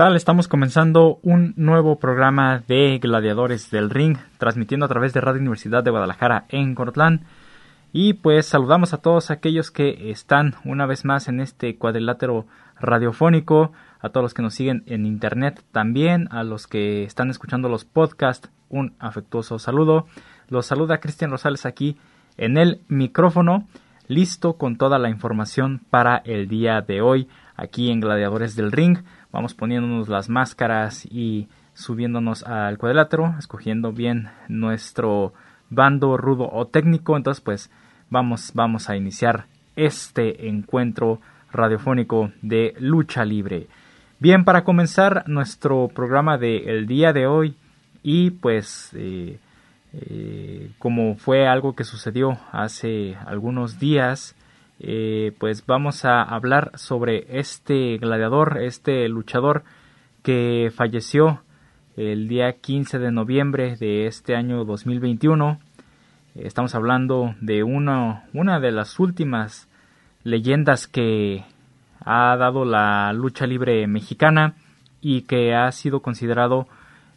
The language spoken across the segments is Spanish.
Estamos comenzando un nuevo programa de Gladiadores del Ring, transmitiendo a través de Radio Universidad de Guadalajara en Cortlán. Y pues saludamos a todos aquellos que están una vez más en este cuadrilátero radiofónico, a todos los que nos siguen en internet también, a los que están escuchando los podcasts, un afectuoso saludo. Los saluda Cristian Rosales aquí en el micrófono, listo con toda la información para el día de hoy aquí en Gladiadores del Ring vamos poniéndonos las máscaras y subiéndonos al cuadrilátero, escogiendo bien nuestro bando rudo o técnico. Entonces, pues vamos, vamos a iniciar este encuentro radiofónico de lucha libre. Bien, para comenzar nuestro programa del día de hoy y pues eh, eh, como fue algo que sucedió hace algunos días, eh, pues vamos a hablar sobre este gladiador, este luchador que falleció el día 15 de noviembre de este año 2021. Estamos hablando de una, una de las últimas leyendas que ha dado la lucha libre mexicana y que ha sido considerado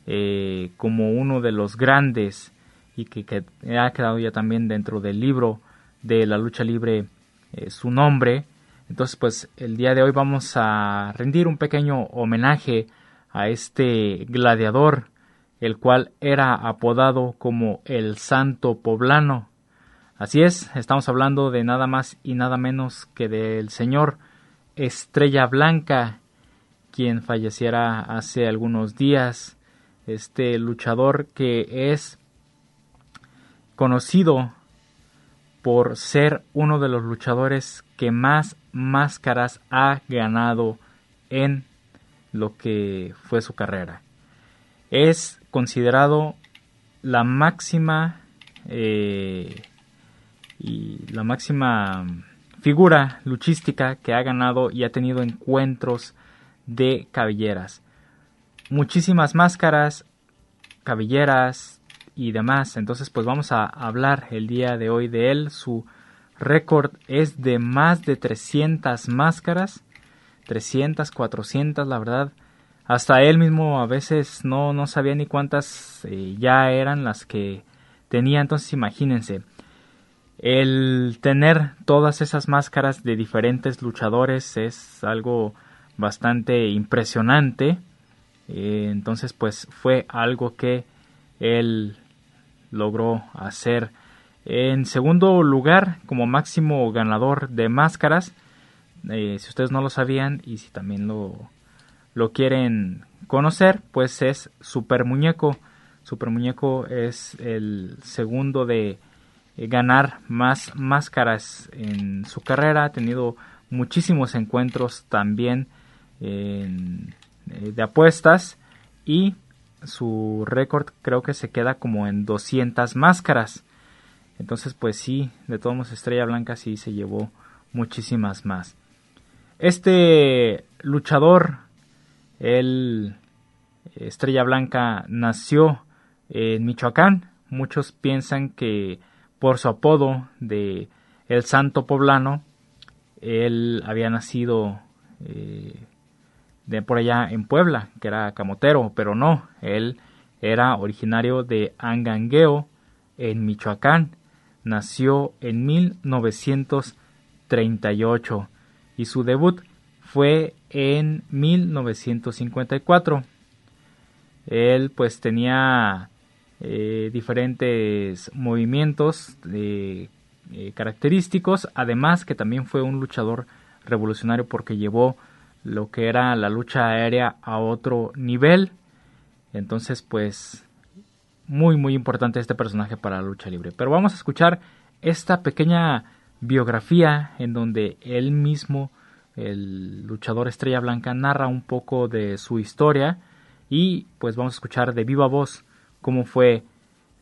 eh, como uno de los grandes y que, que, ha quedado ya también dentro del libro de la lucha libre eh, su nombre. Entonces, pues el día de hoy vamos a rendir un pequeño homenaje a este gladiador, el cual era apodado como el Santo Poblano. Así es, estamos hablando de nada más y nada menos que del señor Estrella Blanca, quien falleciera hace algunos días. Este luchador que es conocido por ser uno de los luchadores que más máscaras ha ganado en lo que fue su carrera. Es considerado la máxima eh, y la máxima figura luchística que ha ganado y ha tenido encuentros de cabelleras. Muchísimas máscaras, cabelleras, y demás. Entonces, pues vamos a hablar el día de hoy de él. Su récord es de más de 300 máscaras. 300, 400, la verdad. Hasta él mismo a veces no, no sabía ni cuántas eh, ya eran las que tenía. Entonces, imagínense. El tener todas esas máscaras de diferentes luchadores es algo bastante impresionante. Eh, entonces, pues fue algo que él logró hacer. En segundo lugar, como máximo ganador de máscaras, eh, si ustedes no lo sabían y si también lo, lo quieren conocer, pues es Super Muñeco. Super Muñeco es el segundo de eh, ganar más máscaras en su carrera. Ha tenido muchísimos encuentros también eh, de apuestas y su récord creo que se queda como en 200 máscaras. Entonces, pues sí, de todos modos Estrella Blanca sí se llevó muchísimas más. Este luchador, el Estrella Blanca, nació en Michoacán. Muchos piensan que por su apodo de El Santo Poblano, él había nacido eh, de por allá en Puebla, que era camotero, pero no, él era originario de Angangueo, en Michoacán. Nació en 1938 y su debut fue en 1954. Él pues tenía eh, diferentes movimientos eh, característicos, además que también fue un luchador revolucionario porque llevó lo que era la lucha aérea a otro nivel. Entonces, pues muy muy importante este personaje para la lucha libre. Pero vamos a escuchar esta pequeña biografía en donde él mismo, el luchador Estrella Blanca, narra un poco de su historia y pues vamos a escuchar de viva voz cómo fue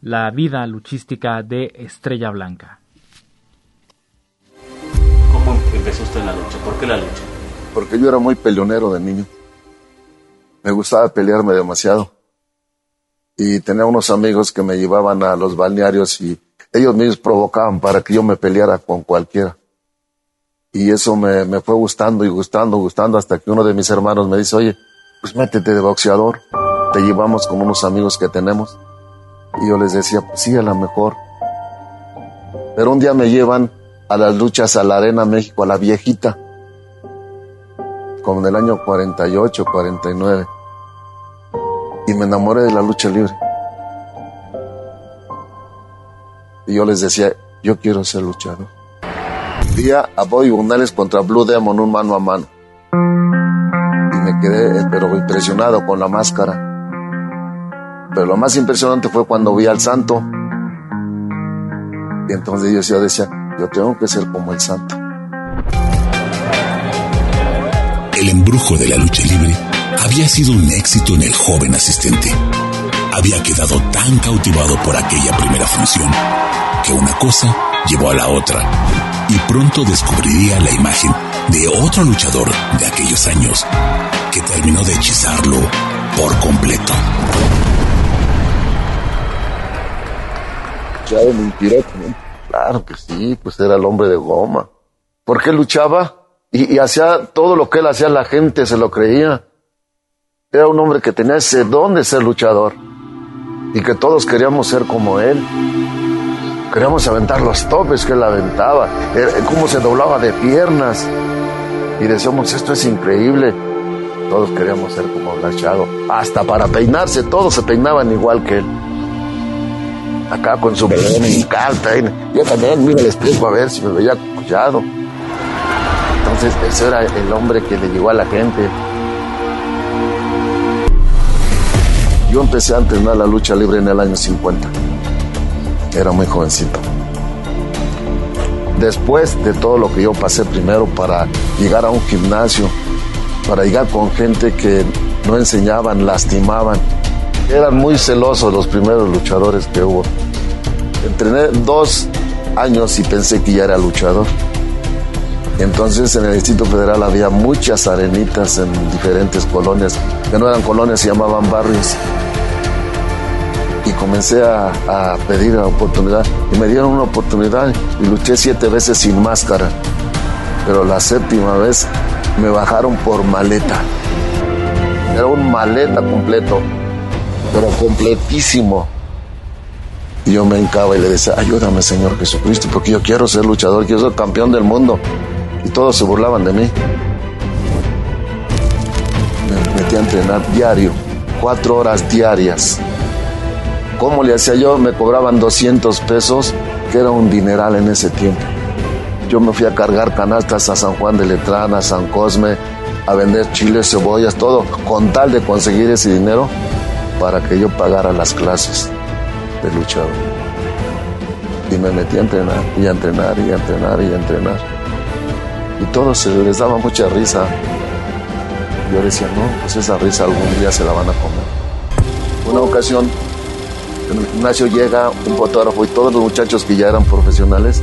la vida luchística de Estrella Blanca. ¿Cómo empezó usted la lucha? ¿Por qué la lucha? Porque yo era muy peleonero de niño. Me gustaba pelearme demasiado. Y tenía unos amigos que me llevaban a los balnearios y ellos mismos provocaban para que yo me peleara con cualquiera. Y eso me, me fue gustando y gustando, gustando, hasta que uno de mis hermanos me dice, oye, pues métete de boxeador, te llevamos con unos amigos que tenemos. Y yo les decía, pues sí, a lo mejor. Pero un día me llevan a las luchas a la Arena México, a la viejita, como en el año 48, 49. Y me enamoré de la lucha libre. Y yo les decía, yo quiero ser luchador. Día a Bobby Bundales contra Blue Demon, un mano a mano. Y me quedé, eh, pero impresionado con la máscara. Pero lo más impresionante fue cuando vi al santo. Y entonces yo decía, yo tengo que ser como el santo. El embrujo de la lucha libre había sido un éxito en el joven asistente. Había quedado tan cautivado por aquella primera función que una cosa llevó a la otra y pronto descubriría la imagen de otro luchador de aquellos años que terminó de hechizarlo por completo. Claro que sí, pues era el hombre de goma. Porque luchaba y, y hacía todo lo que él hacía, la gente se lo creía. Era un hombre que tenía ese don de ser luchador y que todos queríamos ser como él. Queríamos aventar los topes que él aventaba, cómo se doblaba de piernas. Y decíamos, esto es increíble. Todos queríamos ser como Blachado. Hasta para peinarse, todos se peinaban igual que él. Acá con su melena y carta. Yo también, mira el espejo a ver si me veía collado. Ese era el hombre que le llegó a la gente. Yo empecé a entrenar la lucha libre en el año 50 era muy jovencito. Después de todo lo que yo pasé primero para llegar a un gimnasio, para llegar con gente que no enseñaban, lastimaban, eran muy celosos los primeros luchadores que hubo. Entrené dos años y pensé que ya era luchador. Entonces en el Distrito Federal había muchas arenitas en diferentes colonias, que no eran colonias, se llamaban barrios y comencé a, pedir la oportunidad y me dieron una oportunidad y luché siete veces sin máscara, pero la séptima vez me bajaron por maleta. Era un maleta completo, pero completísimo. Y yo me encaba y le decía, ayúdame Señor Jesucristo, porque yo quiero ser luchador, quiero ser campeón del mundo. Y todos se burlaban de mí. Me metí a entrenar diario, cuatro horas diarias. ¿Cómo le hacía yo? Me cobraban 200 pesos, que era un dineral en ese tiempo. Yo me fui a cargar canastas a San Juan de Letrán, a San Cosme, a vender chiles, cebollas, todo, con tal de conseguir ese dinero para que yo pagara las clases de luchador. Y me metí a entrenar, y a entrenar, y a entrenar, y a entrenar. Y todos se les daba mucha risa. Yo decía, no, pues esa risa algún día se la van a comer. Una ocasión gimnasio llega un fotógrafo y todos los muchachos que ya eran profesionales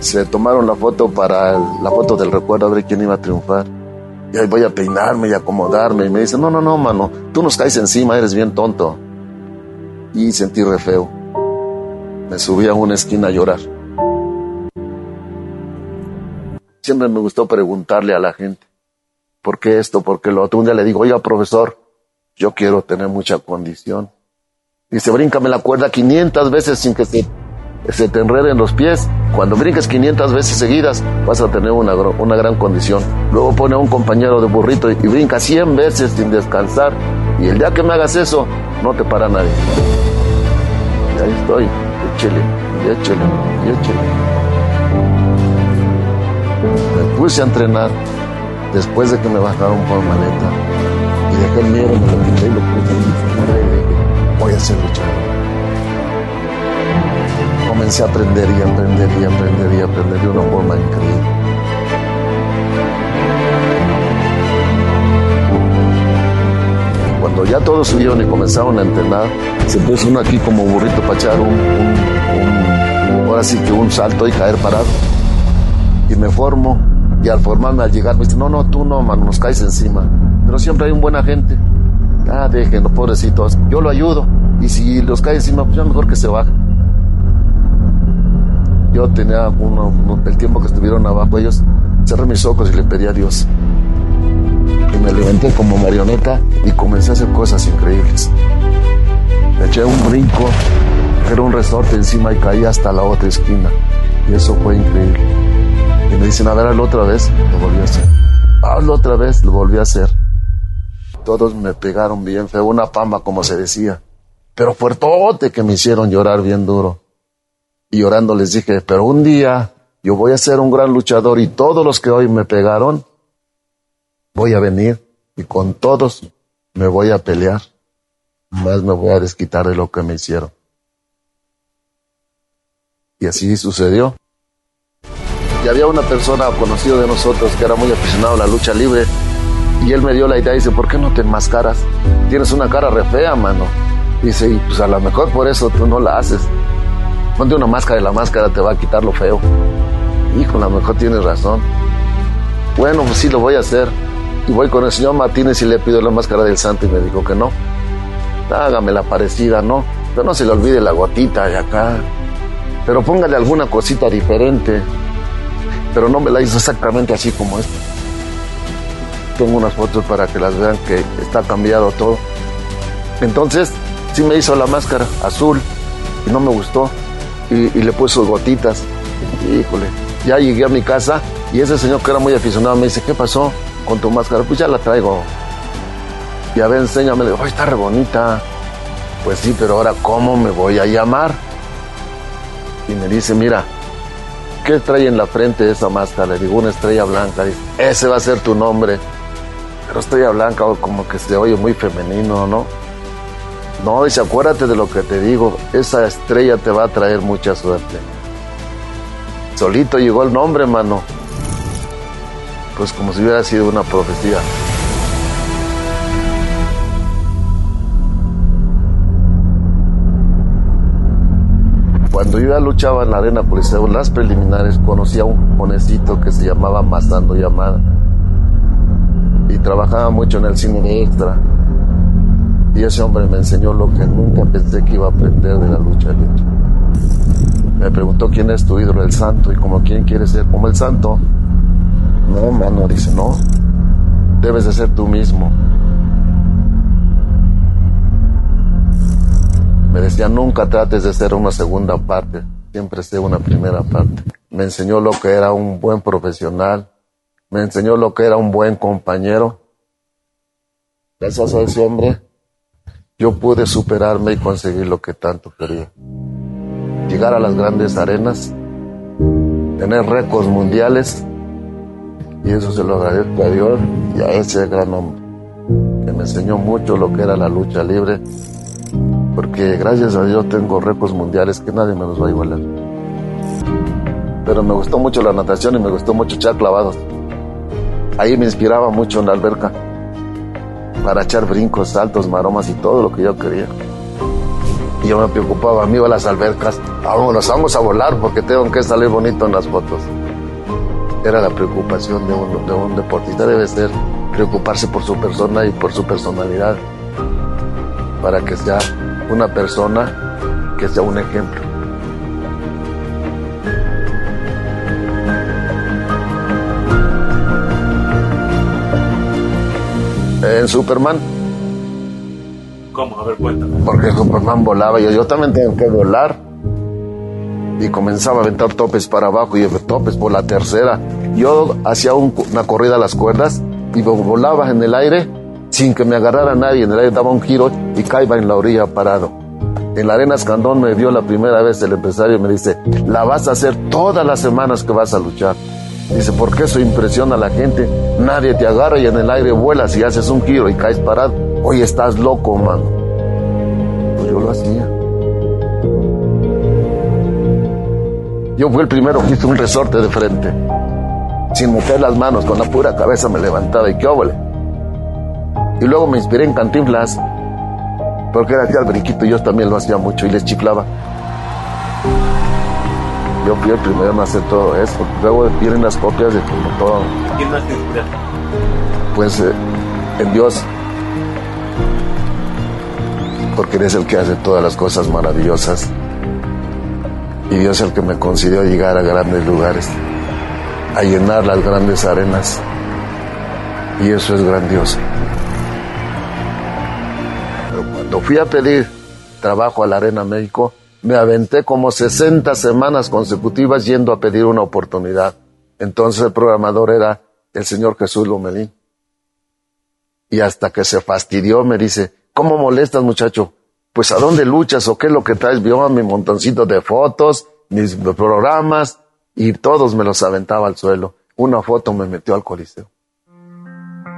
se tomaron la foto para la foto del recuerdo a ver quién iba a triunfar. Y ahí voy a peinarme y acomodarme. Y me dice, no, no, no, mano, tú nos caes encima, eres bien tonto. Y sentí re feo. Me subí a una esquina a llorar. Siempre me gustó preguntarle a la gente, ¿por qué esto? ¿Por qué lo otro? Un día le digo, oiga, profesor, yo quiero tener mucha condición. Dice, bríncame la cuerda 500 veces sin que se, se te enreden los pies. Cuando brinques 500 veces seguidas, vas a tener una, una gran condición. Luego pone a un compañero de burrito y, brinca 100 veces sin descansar. Y el día que me hagas eso, no te para nadie. Y ahí estoy, échele, y échele, y échele. Puse a entrenar después de que me bajaron por maleta y dejé el miedo, me lo quité y lo puse en mi figura y dije, voy a ser luchador. Comencé a aprender y aprender y aprender y aprender de una forma increíble. Cuando ya todos subieron y comenzaron a entrenar, se puso uno aquí como burrito para echar un, ahora sí que un salto y caer parado. Y me formo, y al formarme, al llegar, me dice, no, no, tú no, mano, nos caes encima. Pero siempre hay un buena gente. Ah, déjenlo, pobrecitos. Yo lo ayudo. Y si los cae encima, pues ya mejor que se baje. Yo tenía uno, el tiempo que estuvieron abajo ellos, cerré mis ojos y le pedí a Dios. Y me levanté como marioneta y comencé a hacer cosas increíbles. Me eché un brinco, era un resorte encima y caí hasta la otra esquina. Y eso fue increíble. Me dicen, a ver, hazlo otra vez, lo volví a hacer. Hazlo otra vez, lo volví a hacer. Todos me pegaron bien fue una pamba como se decía. Pero fuertote que me hicieron llorar bien duro. Y llorando les dije, pero un día yo voy a ser un gran luchador y todos los que hoy me pegaron, voy a venir y con todos me voy a pelear. Más me voy a desquitar de lo que me hicieron. Y así sucedió. Y había una persona conocida de nosotros que era muy aficionado a la lucha libre. Y él me dio la idea y dice, ¿por qué no te enmascaras? Tienes una cara re fea, mano. Dice, y pues a lo mejor por eso tú no la haces. Ponte una máscara y la máscara te va a quitar lo feo. Hijo, a lo mejor tienes razón. Bueno, pues sí lo voy a hacer. Y voy con el señor Martínez y le pido la máscara del santo y me dijo que no. Hágame la parecida, ¿no? Pero no se le olvide la gotita de acá. Pero póngale alguna cosita diferente. Pero no me la hizo exactamente así como esta. Tengo unas fotos para que las vean que está cambiado todo. Entonces, sí me hizo la máscara azul y no me gustó. Y, le puso gotitas. Híjole. Ya llegué a mi casa y ese señor que era muy aficionado me dice, ¿qué pasó con tu máscara? Pues ya la traigo. Y a ver, enséñame. Le digo, ¡ay, está re bonita! Pues sí, pero ahora, ¿cómo me voy a llamar? Y me dice, mira, ¿qué trae en la frente esa máscara? Le digo, una estrella blanca. Dice, ese va a ser tu nombre. Pero estrella blanca como que se oye muy femenino, ¿no? No, dice, acuérdate de lo que te digo. Esa estrella te va a traer mucha suerte. Solito llegó el nombre, mano. Pues como si hubiera sido una profecía. Cuando yo ya luchaba en la arena Coliseo, las preliminares, conocí a un jovencito que se llamaba Mazando Llamada. Y trabajaba mucho en el cine extra. Y ese hombre me enseñó lo que nunca pensé que iba a aprender de la lucha libre. Me preguntó quién es tu ídolo, el santo, y como quién quiere ser como el santo. No, mano, dice, no. Debes de ser tú mismo. Me decía, nunca trates de ser una segunda parte, siempre sé una primera parte. Me enseñó lo que era un buen profesional, me enseñó lo que era un buen compañero. Gracias a ese hombre, yo pude superarme y conseguir lo que tanto quería. Llegar a las grandes arenas, tener récords mundiales, y eso se lo agradezco a Dios y a ese gran hombre, que me enseñó mucho lo que era la lucha libre porque gracias a Dios tengo récords mundiales que nadie me los va a igualar. Pero me gustó mucho la natación y me gustó mucho echar clavados. Ahí me inspiraba mucho en la alberca para echar brincos, saltos, maromas y todo lo que yo quería. Y yo me preocupaba, me iba a las albercas, vámonos, vamos a volar porque tengo que salir bonito en las fotos. Era la preocupación de un, de un deportista, debe ser preocuparse por su persona y por su personalidad para que sea una persona que sea un ejemplo. En Superman. ¿Cómo? A ver, cuéntame. Porque Superman volaba y yo, yo también tengo que volar. Y comenzaba a aventar topes para abajo y topes por la tercera. Yo hacía un, una corrida a las cuerdas y volaba en el aire sin que me agarrara nadie. En el aire daba un giro y caía en la orilla parado. En la arena Escandón me vio la primera vez el empresario y me dice, la vas a hacer todas las semanas que vas a luchar. Dice, porque eso impresiona a la gente. Nadie te agarra y en el aire vuelas y haces un giro y caes parado. Oye, estás loco, mano. Pues yo lo hacía. Yo fui el primero que hice un resorte de frente. Sin meter las manos, con la pura cabeza me levantaba y qué óvole. Y luego me inspiré en Cantinflas, porque era al brinquito, yo también lo hacía mucho y les chiflaba. Yo fui el primero en hacer todo eso. Luego vienen las copias de todo. ¿Quién más te inspira? Pues eh, en Dios. Porque Él es el que hace todas las cosas maravillosas. Y Dios es el que me concedió llegar a grandes lugares, a llenar las grandes arenas. Y eso es grandioso. Cuando fui a pedir trabajo a la Arena México, me aventé como 60 semanas consecutivas yendo a pedir una oportunidad. Entonces el programador era el señor Jesús Lomelín. Y hasta que se fastidió me dice, ¿cómo molestas muchacho? Pues a dónde luchas o qué es lo que traes? Vio mi montoncito de fotos, mis programas y todos me los aventaba al suelo. Una foto me metió al coliseo.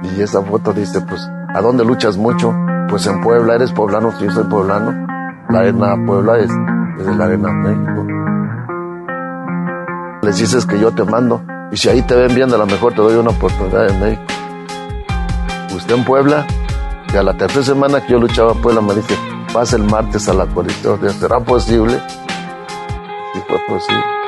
Y esa foto dice, pues, ¿a dónde luchas mucho? Pues en Puebla, ¿eres poblano? Sí, yo soy poblano. La arena Puebla es, es la arena México. Les dices que yo te mando. Y si ahí te ven bien, a lo mejor te doy una oportunidad en México. Usted en Puebla, y a la tercera semana que yo luchaba en Puebla, me dice, pasa el martes a la coliseo. ¿Será posible? Sí fue posible.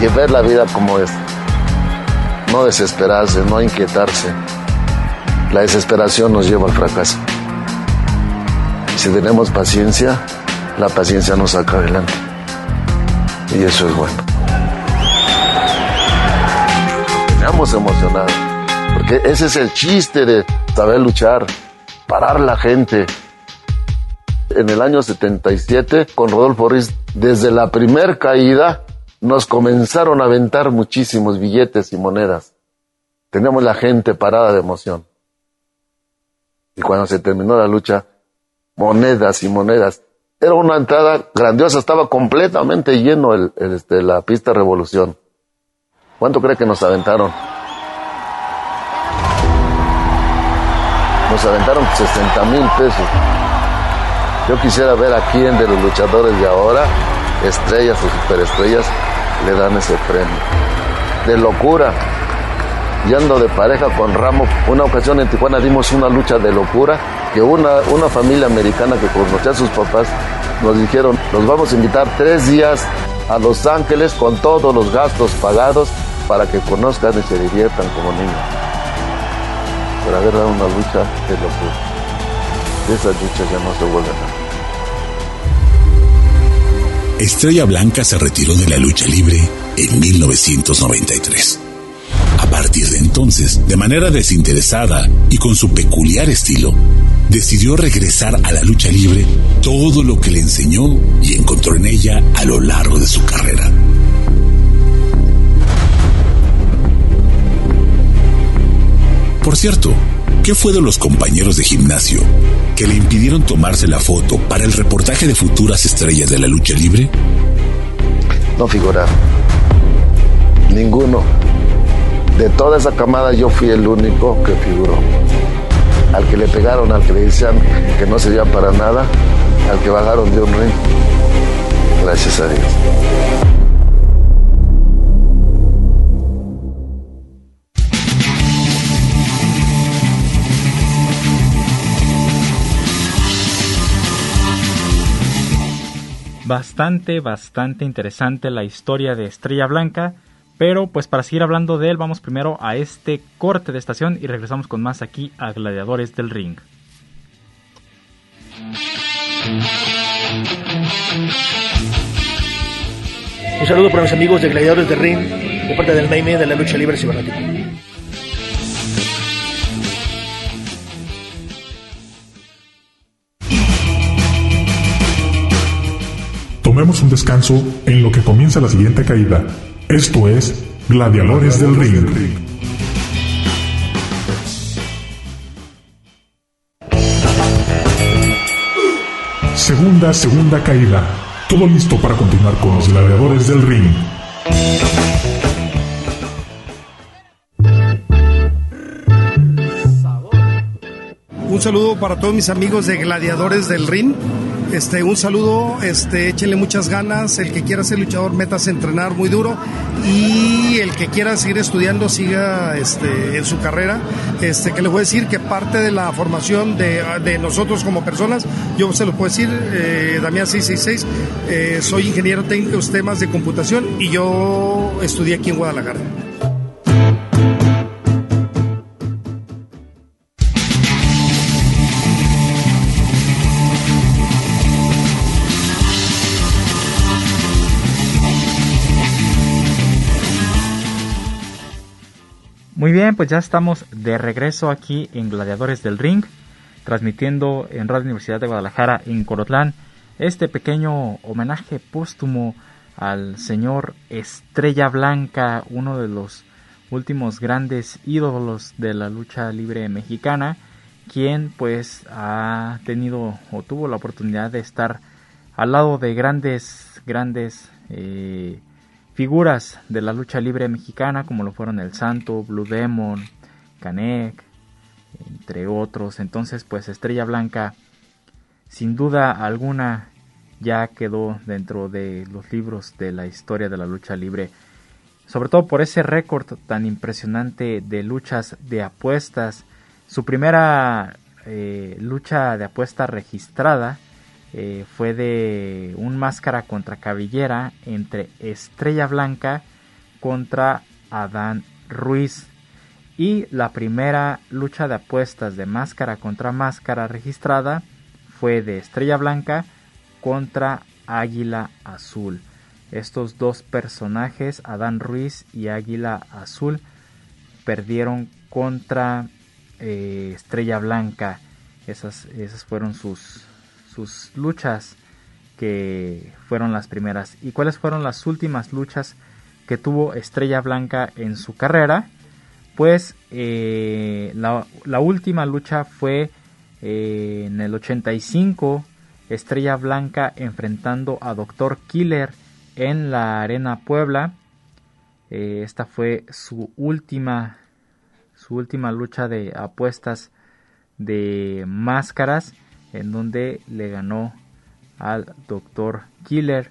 Y ver la vida como es. No desesperarse, no inquietarse. La desesperación nos lleva al fracaso. Si tenemos paciencia, la paciencia nos saca adelante. Y eso es bueno. Estamos emocionados. Porque ese es el chiste de saber luchar, parar la gente. En el año 77, con Rodolfo Riz, desde la primer caída, nos comenzaron a aventar muchísimos billetes y monedas. Teníamos la gente parada de emoción. Y cuando se terminó la lucha, monedas y monedas. Era una entrada grandiosa, estaba completamente lleno el, el, este, la pista Revolución. ¿Cuánto cree que nos aventaron? Nos aventaron 60 mil pesos. Yo quisiera ver a quién de los luchadores de ahora, estrellas o superestrellas, le dan ese premio. De locura. Y ando de pareja con Ramo. Una ocasión en Tijuana dimos una lucha de locura que una, una familia americana que conocía a sus papás nos dijeron, nos vamos a invitar tres días a Los Ángeles con todos los gastos pagados para que conozcan y se diviertan como niños. Por haber dado una lucha de locura. Esas luchas ya no se vuelven a Estrella Blanca se retiró de la lucha libre en 1993. A partir de entonces, de manera desinteresada y con su peculiar estilo, decidió regresar a la lucha libre todo lo que le enseñó y encontró en ella a lo largo de su carrera. Por cierto, ¿qué fue de los compañeros de gimnasio que le impidieron tomarse la foto para el reportaje de futuras estrellas de la lucha libre? No figuraron. Ninguno. De toda esa camada yo fui el único que figuró. Al que le pegaron, al que le decían que no servía para nada, al que bajaron de un ring. Gracias a Dios. Bastante, bastante interesante la historia de Estrella Blanca. Pero pues para seguir hablando de él, vamos primero a este corte de estación y regresamos con más aquí a Gladiadores del Ring. Un saludo para mis amigos de Gladiadores del Ring, de parte del Naime de la lucha libre cibernética. tomemos un descanso en lo que comienza la siguiente caída. Esto es Gladiadores, del, Ring. Segunda, segunda caída. Todo listo para continuar con los Gladiadores del Ring. Un saludo para todos mis amigos de Gladiadores del Ring. Este, un saludo, este, échenle muchas ganas. El que quiera ser luchador, métase a entrenar muy duro. Y el que quiera seguir estudiando, siga este, en su carrera. Este, que les voy a decir que parte de la formación de, de nosotros como personas, yo se lo puedo decir, eh, Damián 666, eh, soy ingeniero técnico en temas de computación y yo estudié aquí en Guadalajara. Muy bien, pues ya estamos de regreso aquí en Gladiadores del Ring, transmitiendo en Radio Universidad de Guadalajara en Corotlán este pequeño homenaje póstumo al señor Estrella Blanca, uno de los últimos grandes ídolos de la lucha libre mexicana, quien pues ha tenido o tuvo la oportunidad de estar al lado de grandes, grandes eh, figuras de la lucha libre mexicana como lo fueron El Santo, Blue Demon, Canek, entre otros. Entonces, pues Estrella Blanca, sin duda alguna, ya quedó dentro de los libros de la historia de la lucha libre. Sobre todo por ese récord tan impresionante de luchas de apuestas. Su primera eh, lucha de apuesta registrada eh, fue de un máscara contra cabellera entre Estrella Blanca contra Adán Ruiz. Y la primera lucha de apuestas de máscara contra máscara registrada fue de Estrella Blanca contra Águila Azul. Estos dos personajes, Adán Ruiz y Águila Azul, perdieron contra eh, Estrella Blanca. Esas, esas fueron sus, sus luchas que fueron las primeras. Y cuáles fueron las últimas luchas que tuvo Estrella Blanca en su carrera pues eh, la, última lucha fue eh, en el 85 Estrella Blanca enfrentando a Doctor Killer en la Arena Puebla. Eh, esta fue su última su última lucha de apuestas de máscaras en donde le ganó al Dr. Killer.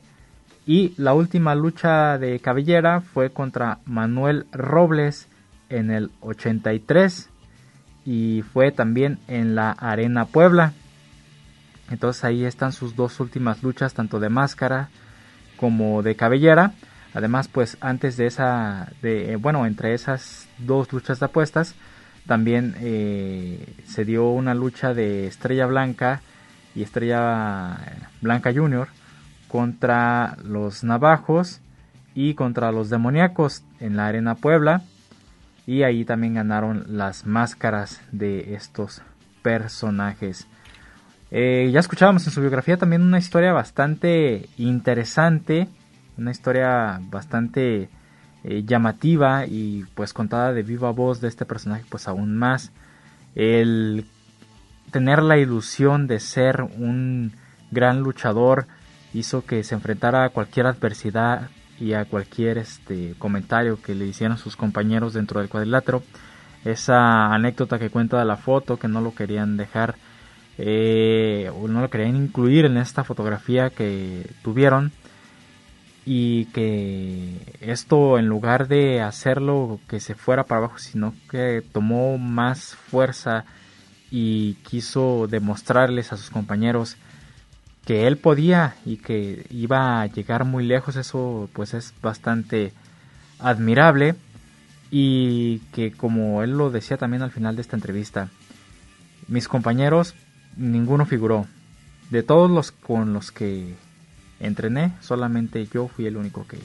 Y la última lucha de cabellera fue contra Manuel Robles en el 83 y fue también en la Arena Puebla. Entonces ahí están sus dos últimas luchas, tanto de máscara como de cabellera. Además, pues antes de esa, de, bueno, entre esas dos luchas de apuestas, también eh, se dio una lucha de Estrella Blanca y Estrella Blanca Junior contra los navajos y contra los demoníacos en la Arena Puebla. Y ahí también ganaron las máscaras de estos personajes. Eh, ya escuchábamos en su biografía también una historia bastante interesante, una historia bastante eh, llamativa y pues contada de viva voz de este personaje pues aún más. El tener la ilusión de ser un gran luchador hizo que se enfrentara a cualquier adversidad y a cualquier este comentario que le hicieran sus compañeros dentro del cuadrilátero. Esa anécdota que cuenta de la foto que no lo querían dejar eh, o no lo querían incluir en esta fotografía que tuvieron y que esto en lugar de hacerlo que se fuera para abajo, sino que tomó más fuerza y quiso demostrarles a sus compañeros que él podía y que iba a llegar muy lejos, eso pues es bastante admirable y que como él lo decía también al final de esta entrevista, mis compañeros ninguno figuró. De todos los con los que entrené, solamente yo fui el único que,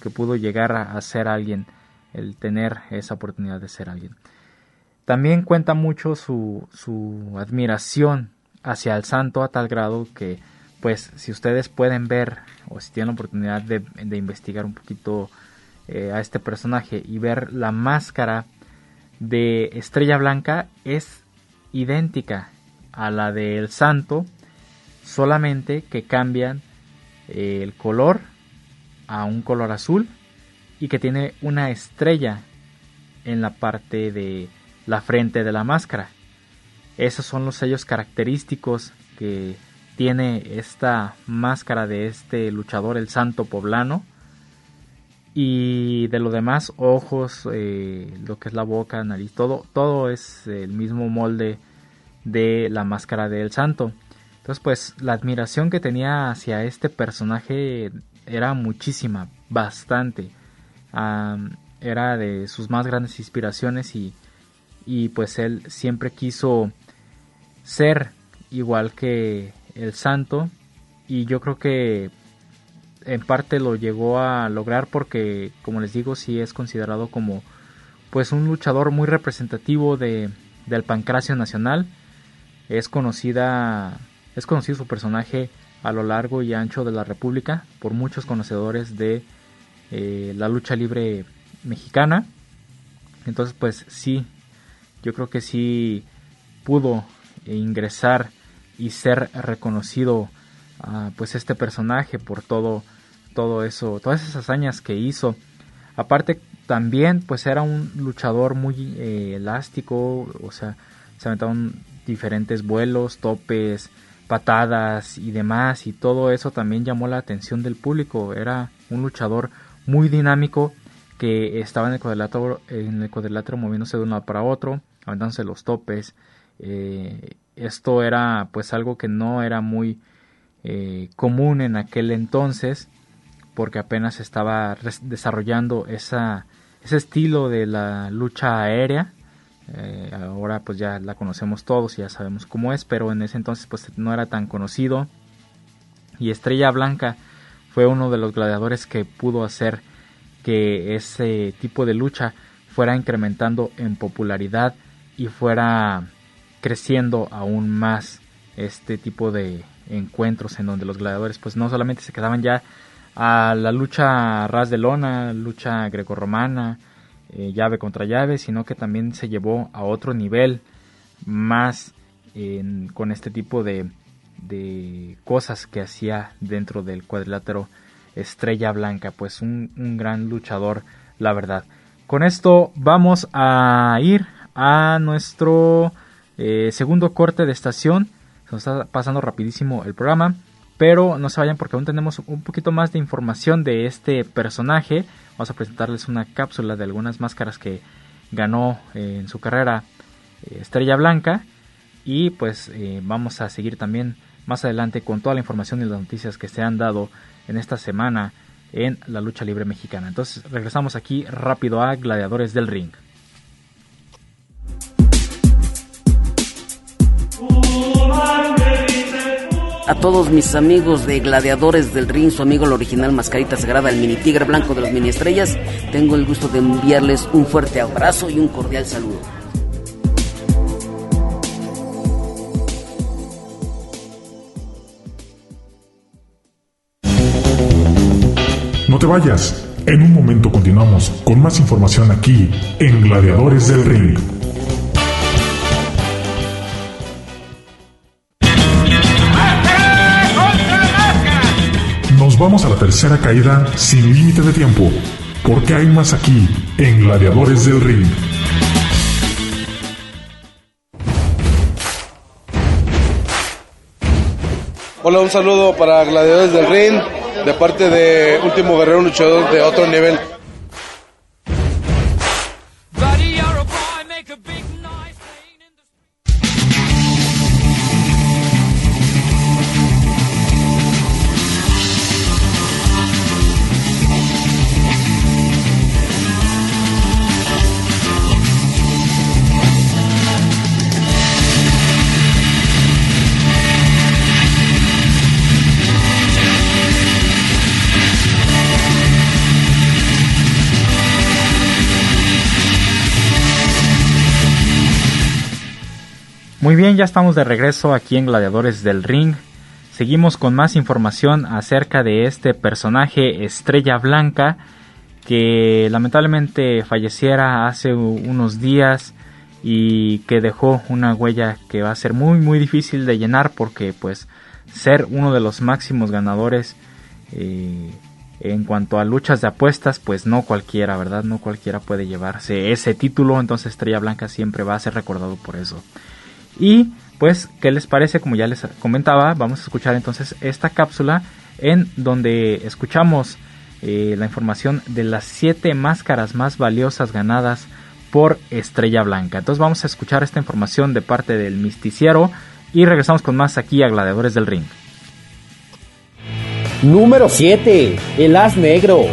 que pudo llegar a, ser alguien, el tener esa oportunidad de ser alguien. También cuenta mucho su, su admiración hacia el santo a tal grado que, pues, si ustedes pueden ver o si tienen la oportunidad de, de investigar un poquito eh, a este personaje y ver la máscara de Estrella Blanca es idéntica a la del santo solamente que cambian eh, el color a un color azul y que tiene una estrella en la parte de la frente de la máscara. Esos son los sellos característicos que tiene esta máscara de este luchador, el santo poblano. Y de lo demás, ojos, eh, lo que es la boca, nariz, todo, todo es el mismo molde de la máscara del santo. Entonces, pues la admiración que tenía hacia este personaje era muchísima, bastante. era de sus más grandes inspiraciones y, y pues él siempre quiso ser igual que el santo y yo creo que en parte lo llegó a lograr porque como les digo sí es considerado como pues un luchador muy representativo de, del pancracio nacional es conocida es conocido su personaje a lo largo y ancho de la república por muchos conocedores de eh, la lucha libre mexicana. Entonces pues sí yo creo que sí pudo ingresar y ser reconocido uh, pues este personaje por todo todo eso todas esas hazañas que hizo. Aparte también pues era un luchador muy eh, elástico o sea se aventaban diferentes vuelos topes patadas y demás y todo eso también llamó la atención del público. Era un luchador muy dinámico que estaba en el cuadrilátero en el cuadrilátero moviéndose de un lado para otro aventándose los topes. Eh, esto era pues algo que no era muy eh, común en aquel entonces porque apenas estaba desarrollando esa, ese estilo de la lucha aérea eh, ahora pues ya la conocemos todos y ya sabemos cómo es pero en ese entonces pues no era tan conocido. Y Estrella Blanca fue uno de los gladiadores que pudo hacer que ese tipo de lucha fuera incrementando en popularidad y fuera creciendo aún más este tipo de encuentros en donde los gladiadores pues no solamente se quedaban ya a la lucha ras de lona, lucha grecorromana, eh, llave contra llave, sino que también se llevó a otro nivel más con este tipo de, de, cosas que hacía dentro del cuadrilátero Estrella Blanca, pues un, un gran luchador, la verdad. Con esto vamos a ir a nuestro eh, segundo corte de estación. Se nos está pasando rapidísimo el programa. Pero no se vayan porque aún tenemos un poquito más de información de este personaje. Vamos a presentarles una cápsula de algunas máscaras que ganó eh, en su carrera eh, Estrella Blanca. Y pues vamos a seguir también más adelante con toda la información y las noticias que se han dado en esta semana en la lucha libre mexicana. Entonces regresamos aquí rápido a Gladiadores del Ring. A todos mis amigos de Gladiadores del Ring, su amigo el original Mascarita Sagrada, el mini tigre blanco de los mini estrellas, tengo el gusto de enviarles un fuerte abrazo y un cordial saludo. No te vayas, en un momento continuamos con más información aquí en Gladiadores del Ring. Vamos a la tercera caída sin límite de tiempo, porque hay más aquí en Gladiadores del Ring. Hola, un saludo para Gladiadores del Ring, de parte de Último Guerrero Luchador de otro nivel. Muy bien, ya estamos de regreso aquí en Gladiadores del Ring. Seguimos con más información acerca de este personaje Estrella Blanca que lamentablemente falleciera hace unos días y que dejó una huella que va a ser muy muy difícil de llenar porque pues ser uno de los máximos ganadores eh, en cuanto a luchas de apuestas, pues no cualquiera, ¿verdad? No cualquiera puede llevarse ese título, entonces Estrella Blanca siempre va a ser recordado por eso. Y pues, ¿qué les parece? Como ya les comentaba, vamos a escuchar entonces esta cápsula en donde escuchamos eh, la información de las 7 máscaras más valiosas ganadas por Estrella Blanca. Entonces vamos a escuchar esta información de parte del misticiero y regresamos con más aquí a Gladiadores del Ring. Número 7. El As Negro.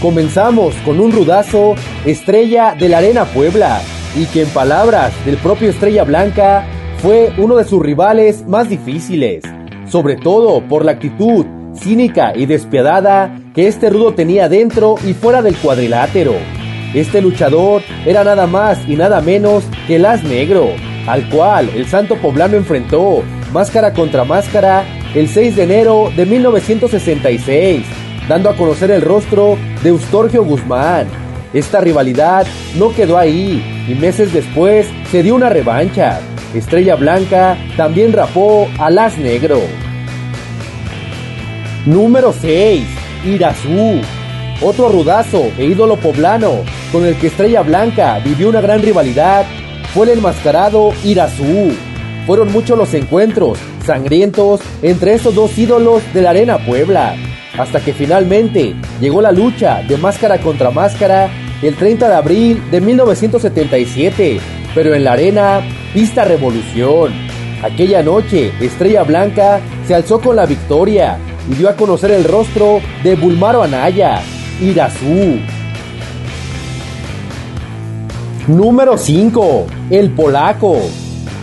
Comenzamos con un rudazo Estrella de la Arena Puebla y que en palabras del propio Estrella Blanca fue uno de sus rivales más difíciles, sobre todo por la actitud cínica y despiadada que este rudo tenía dentro y fuera del cuadrilátero. Este luchador era nada más y nada menos que el Negro, al cual el santo poblano enfrentó máscara contra máscara el 6 de enero de 1966, dando a conocer el rostro de Eustorgio Guzmán. Esta rivalidad no quedó ahí y meses después se dio una revancha. Estrella Blanca también rapó al As Negro. Número 6. Irazú. Otro rudazo e ídolo poblano con el que Estrella Blanca vivió una gran rivalidad fue el enmascarado Irazú. Fueron muchos los encuentros sangrientos entre estos dos ídolos de la Arena Puebla, hasta que finalmente llegó la lucha de máscara contra máscara el 30 de abril de 1977, pero en la Arena Pista Revolución. Aquella noche, Estrella Blanca se alzó con la victoria y dio a conocer el rostro de Bulmaro Anaya, Irazú. Número 5. El Polaco.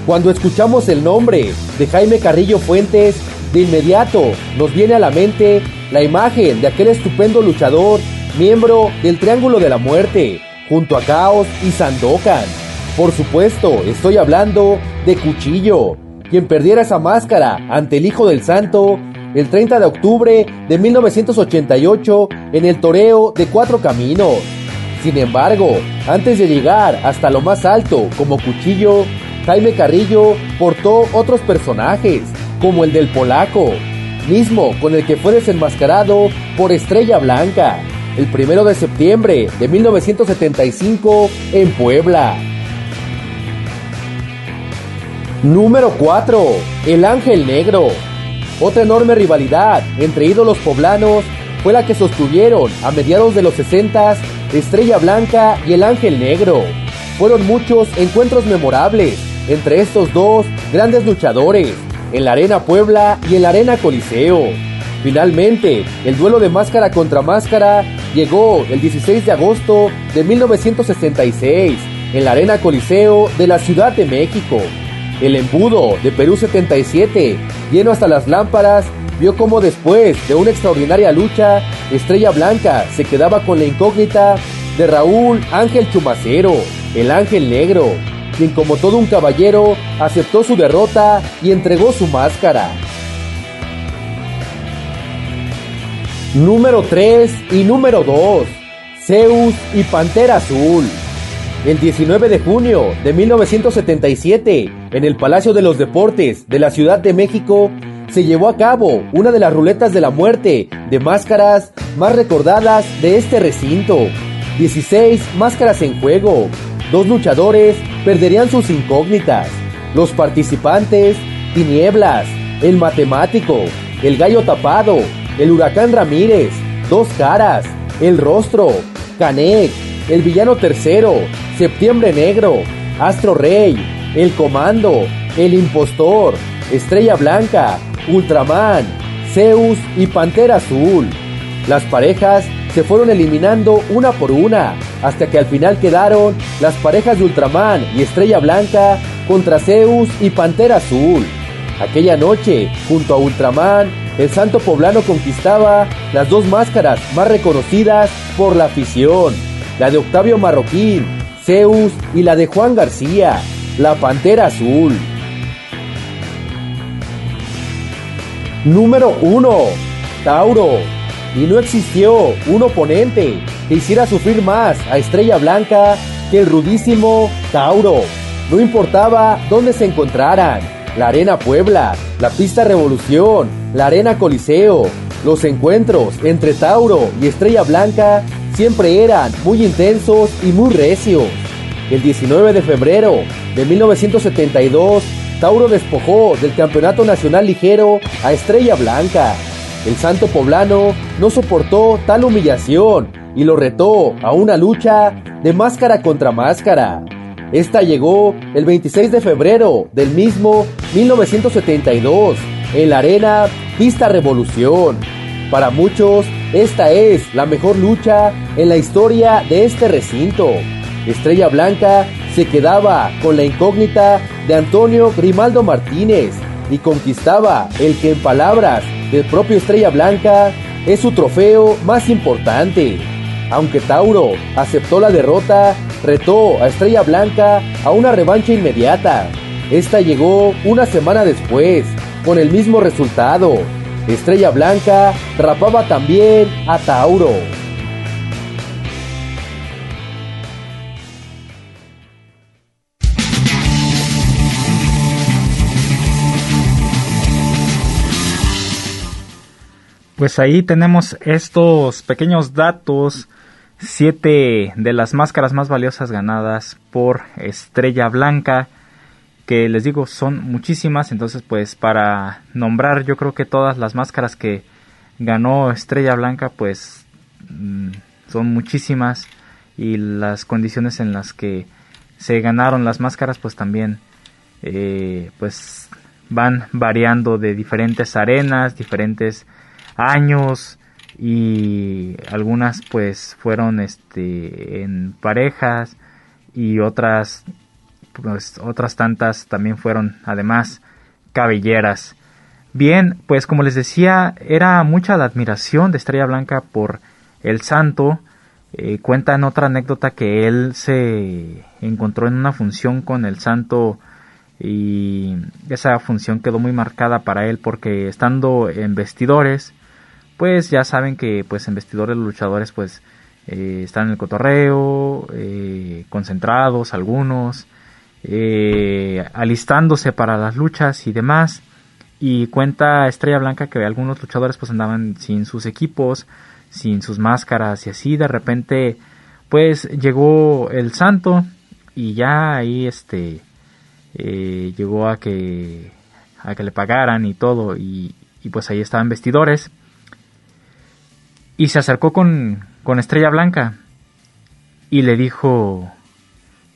Cuando escuchamos el nombre de Jaime Carrillo Fuentes, de inmediato nos viene a la mente la imagen de aquel estupendo luchador, miembro del Triángulo de la Muerte, junto a Caos y Sandokan. Por supuesto, estoy hablando de Cuchillo, quien perdiera esa máscara ante el Hijo del Santo el 30 de octubre de 1988 en el toreo de Cuatro Caminos. Sin embargo, antes de llegar hasta lo más alto como cuchillo, Jaime Carrillo portó otros personajes, como el del polaco, mismo con el que fue desenmascarado por Estrella Blanca, el primero de septiembre de 1975 en Puebla. Número 4. El Ángel Negro. Otra enorme rivalidad entre ídolos poblanos fue la que sostuvieron a mediados de los 60 Estrella Blanca y el Ángel Negro. Fueron muchos encuentros memorables entre estos dos grandes luchadores en la Arena Puebla y en la Arena Coliseo. Finalmente, el duelo de máscara contra máscara llegó el 16 de agosto de 1966 en la Arena Coliseo de la Ciudad de México. El embudo de Perú 77, lleno hasta las lámparas, vio cómo después de una extraordinaria lucha, Estrella Blanca se quedaba con la incógnita de Raúl Ángel Chumacero, el Ángel Negro, quien como todo un caballero aceptó su derrota y entregó su máscara. Número 3 y número 2. Zeus y Pantera Azul. El 19 de junio de 1977, en el Palacio de los Deportes de la Ciudad de México, se llevó a cabo una de las ruletas de la muerte de máscaras más recordadas de este recinto. 16 máscaras en juego. Dos luchadores perderían sus incógnitas. Los participantes, Tinieblas, el matemático, el gallo tapado, el huracán Ramírez, dos caras, el rostro, Canek, el villano tercero, Septiembre Negro, Astro Rey, el comando, el impostor, Estrella Blanca, Ultraman, Zeus y Pantera Azul. Las parejas se fueron eliminando una por una, hasta que al final quedaron las parejas de Ultraman y Estrella Blanca contra Zeus y Pantera Azul. Aquella noche, junto a Ultraman, el santo poblano conquistaba las dos máscaras más reconocidas por la afición, la de Octavio Marroquín, Zeus y la de Juan García, la Pantera Azul. Número 1. Tauro. Y no existió un oponente que hiciera sufrir más a Estrella Blanca que el rudísimo Tauro. No importaba dónde se encontraran, la Arena Puebla, la Pista Revolución, la Arena Coliseo. Los encuentros entre Tauro y Estrella Blanca siempre eran muy intensos y muy recios. El 19 de febrero de 1972, Tauro despojó del Campeonato Nacional Ligero a Estrella Blanca. El santo poblano no soportó tal humillación y lo retó a una lucha de máscara contra máscara. Esta llegó el 26 de febrero del mismo 1972 en la arena Pista Revolución. Para muchos, esta es la mejor lucha en la historia de este recinto. Estrella Blanca se quedaba con la incógnita de Antonio Grimaldo Martínez y conquistaba el que en palabras del propio Estrella Blanca es su trofeo más importante. Aunque Tauro aceptó la derrota, retó a Estrella Blanca a una revancha inmediata. Esta llegó una semana después, con el mismo resultado. Estrella Blanca rapaba también a Tauro. Pues ahí tenemos estos pequeños datos, siete de las máscaras más valiosas ganadas por Estrella Blanca, que les digo son muchísimas, entonces pues para nombrar yo creo que todas las máscaras que ganó Estrella Blanca pues mm, son muchísimas. Y las condiciones en las que se ganaron las máscaras pues también eh, pues van variando de diferentes arenas, diferentes años y algunas pues fueron este en parejas y otras pues otras tantas también fueron además cabelleras. Bien, pues como les decía, era mucha la admiración de Estrella Blanca por el santo. Eh, cuentan otra anécdota que él se encontró en una función con el santo y esa función quedó muy marcada para él porque estando en vestidores pues ya saben que pues en vestidores los luchadores pues eh, están en el cotorreo, eh, concentrados algunos, eh, alistándose para las luchas y demás. Y cuenta Estrella Blanca que algunos luchadores pues andaban sin sus equipos, sin sus máscaras y así. De repente pues llegó el santo y ya ahí este llegó a que a que le pagaran y todo y, y pues ahí estaban vestidores y se acercó con, con Estrella Blanca y le dijo,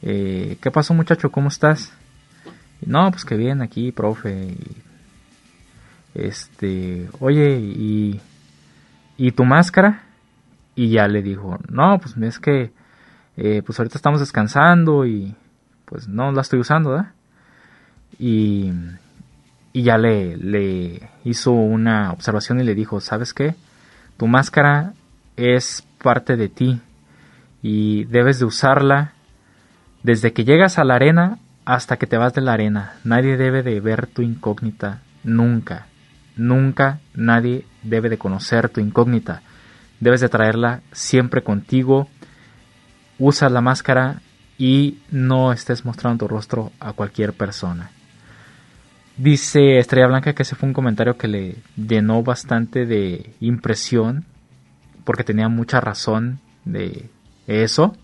eh, ¿qué pasó muchacho? ¿Cómo estás? no, pues que bien aquí, profe. este, oye, ¿y, ¿y tu máscara? Y ya le dijo, no, pues es que, eh, pues ahorita estamos descansando y pues no la estoy usando, ¿verdad? Y, y ya le, le hizo una observación y le dijo, ¿sabes qué? Tu máscara es parte de ti y debes de usarla desde que llegas a la arena hasta que te vas de la arena. Nadie debe de ver tu incógnita, nunca, nunca nadie debe de conocer tu incógnita. Debes de traerla siempre contigo. Usa la máscara y no estés mostrando tu rostro a cualquier persona. Dice Estrella Blanca que ese fue un comentario que le llenó bastante de impresión, porque tenía mucha razón de eso.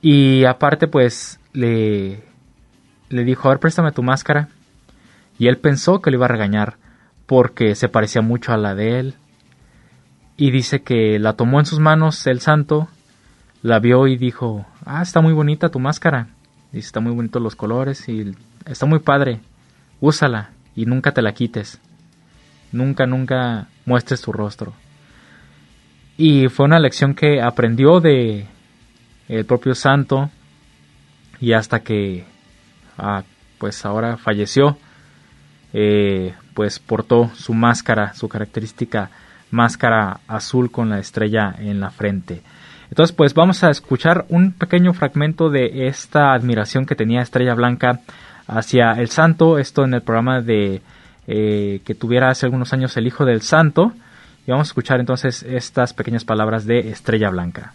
Y aparte, pues le, le dijo: A ver, préstame tu máscara. Y él pensó que le iba a regañar porque se parecía mucho a la de él. Y dice que la tomó en sus manos el santo, la vio y dijo: Ah, está muy bonita tu máscara. Dice: Está muy bonito los colores y está muy padre úsala y nunca te la quites. Nunca, nunca muestres tu rostro. Y fue una lección que aprendió de el propio santo y hasta que ah, pues ahora falleció eh, pues portó su máscara su característica máscara azul con la estrella en la frente entonces pues vamos a escuchar un pequeño fragmento de esta admiración que tenía Estrella Blanca hacia el santo, esto en el programa de eh, que tuviera hace algunos años el Hijo del Santo. Y vamos a escuchar entonces estas pequeñas palabras de Estrella Blanca.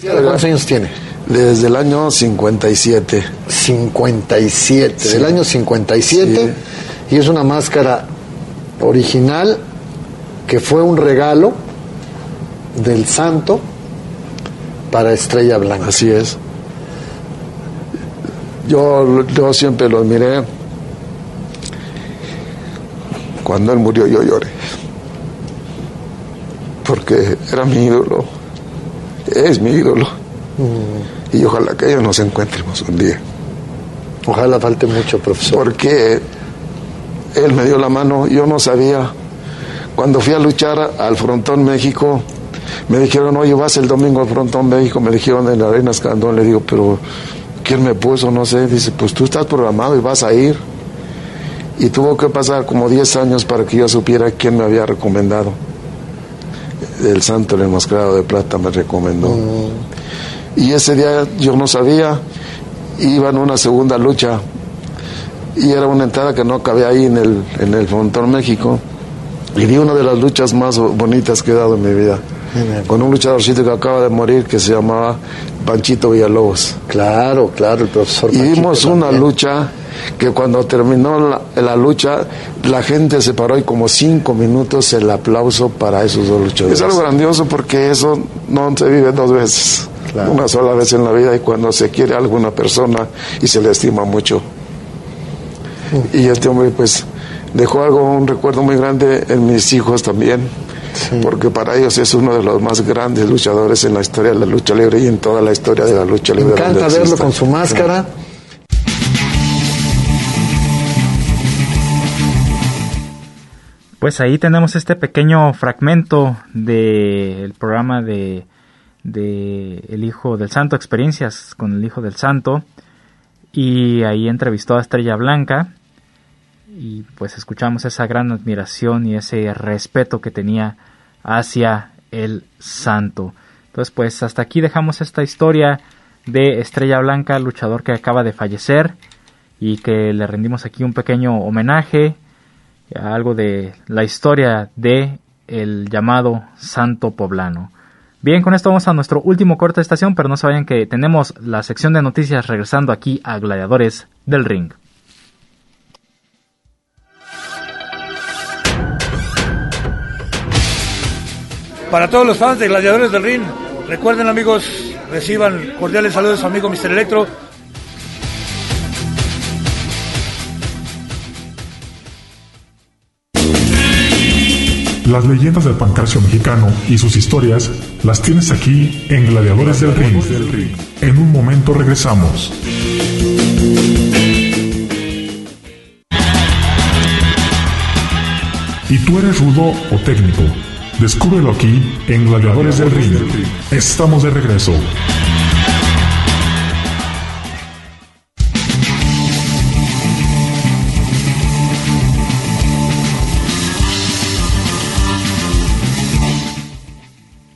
¿Cuántos años tiene? Desde el año 57. 57, del año 57. Y es una máscara original que fue un regalo del santo para Estrella Blanca. Así es. Yo, yo siempre lo admiré. Cuando él murió yo lloré. Porque era mi ídolo. Es mi ídolo. Mm. Y ojalá que ellos nos encontremos un día. Ojalá falte mucho, profesor. Porque él me dio la mano, yo no sabía. Cuando fui a luchar al Frontón México, me dijeron, oye, vas el domingo al Frontón México, me dijeron en la Arena Escandón, le digo, pero ¿quién me puso? No sé, dice, pues tú estás programado y vas a ir. Y tuvo que pasar como 10 años para que yo supiera quién me había recomendado. El santo el enmascarado de plata me recomendó. Y ese día yo no sabía, iba en una segunda lucha y era una entrada que no cabía ahí en el, en el Frontón México. Y di una de las luchas más bonitas que he dado en mi vida. Con un luchadorcito que acaba de morir que se llamaba Panchito Villalobos. Claro, claro, el profesor. Y dimos una también. lucha que cuando terminó la, la lucha, la gente se paró y como cinco minutos el aplauso para esos dos luchadores. Es algo grandioso porque eso no se vive dos veces. Una sola vez en la vida y cuando se quiere a alguna persona y se le estima mucho. Y este hombre pues dejó algo, un recuerdo muy grande en mis hijos también, porque para ellos es uno de los más grandes luchadores en la historia de la lucha libre y en toda la historia de la lucha Me libre. encanta donde verlo exista. con su máscara. Pues ahí tenemos este pequeño fragmento del programa de, de El Hijo del Santo, experiencias con el Hijo del Santo. Y ahí entrevistó a Estrella Blanca. Y pues escuchamos esa gran admiración y ese respeto que tenía hacia el santo. Entonces pues hasta aquí dejamos esta historia de Estrella Blanca, luchador que acaba de fallecer y que le rendimos aquí un pequeño homenaje algo de la historia de el llamado Santo Poblano. Bien, con esto vamos a nuestro último corte de estación, pero no se vayan que tenemos la sección de noticias regresando aquí a Gladiadores del Ring. Para todos los fans de Gladiadores del Ring, recuerden amigos, reciban cordiales saludos a su amigo Mr. Electro. Las leyendas del pancracio mexicano y sus historias las tienes aquí en Gladiadores del Ring. En un momento regresamos. ¿Y tú eres rudo o técnico? Descúbrelo aquí en Gladiadores del Ring. Estamos de regreso.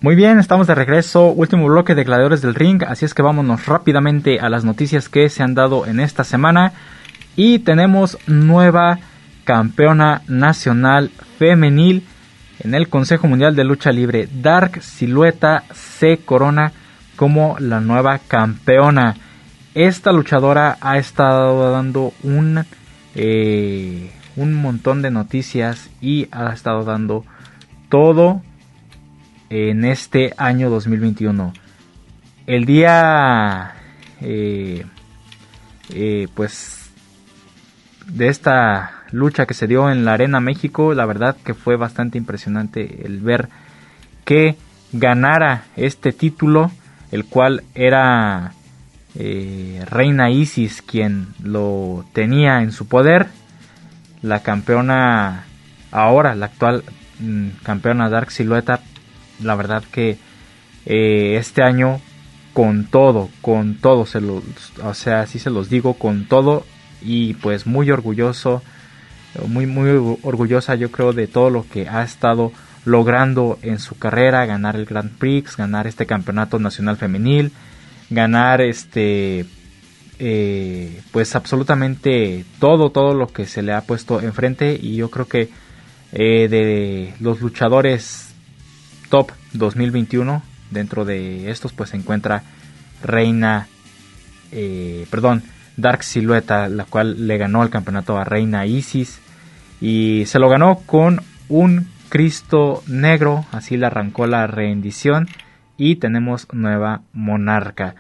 Muy bien, estamos de regreso, último bloque de Gladiadores del Ring, así es que vámonos rápidamente a las noticias que se han dado en esta semana. Y tenemos nueva campeona nacional femenil en el Consejo Mundial de Lucha Libre. Dark Silueta se corona como la nueva campeona. Esta luchadora ha estado dando un, eh, un montón de noticias y ha estado dando todo en este año 2021. El día, eh, eh, pues, de esta lucha que se dio en la Arena México, la verdad que fue bastante impresionante el ver que ganara este título, el cual era eh, Reina Isis quien lo tenía en su poder. La campeona, ahora la actual mm, campeona Dark Silueta, la verdad que eh, este año con todo, con todo, se los, o sea, así se los digo, con todo y pues muy orgulloso, muy muy orgullosa yo creo de todo lo que ha estado logrando en su carrera, ganar el Grand Prix, ganar este campeonato nacional femenil, ganar este eh, pues absolutamente todo, todo lo que se le ha puesto enfrente y yo creo que eh, de los luchadores top 2021 dentro de estos pues se encuentra Reina, eh, perdón, Dark Silueta, la cual le ganó el campeonato a Reina Isis y se lo ganó con un Cristo negro, así le arrancó la rendición y tenemos nueva monarca.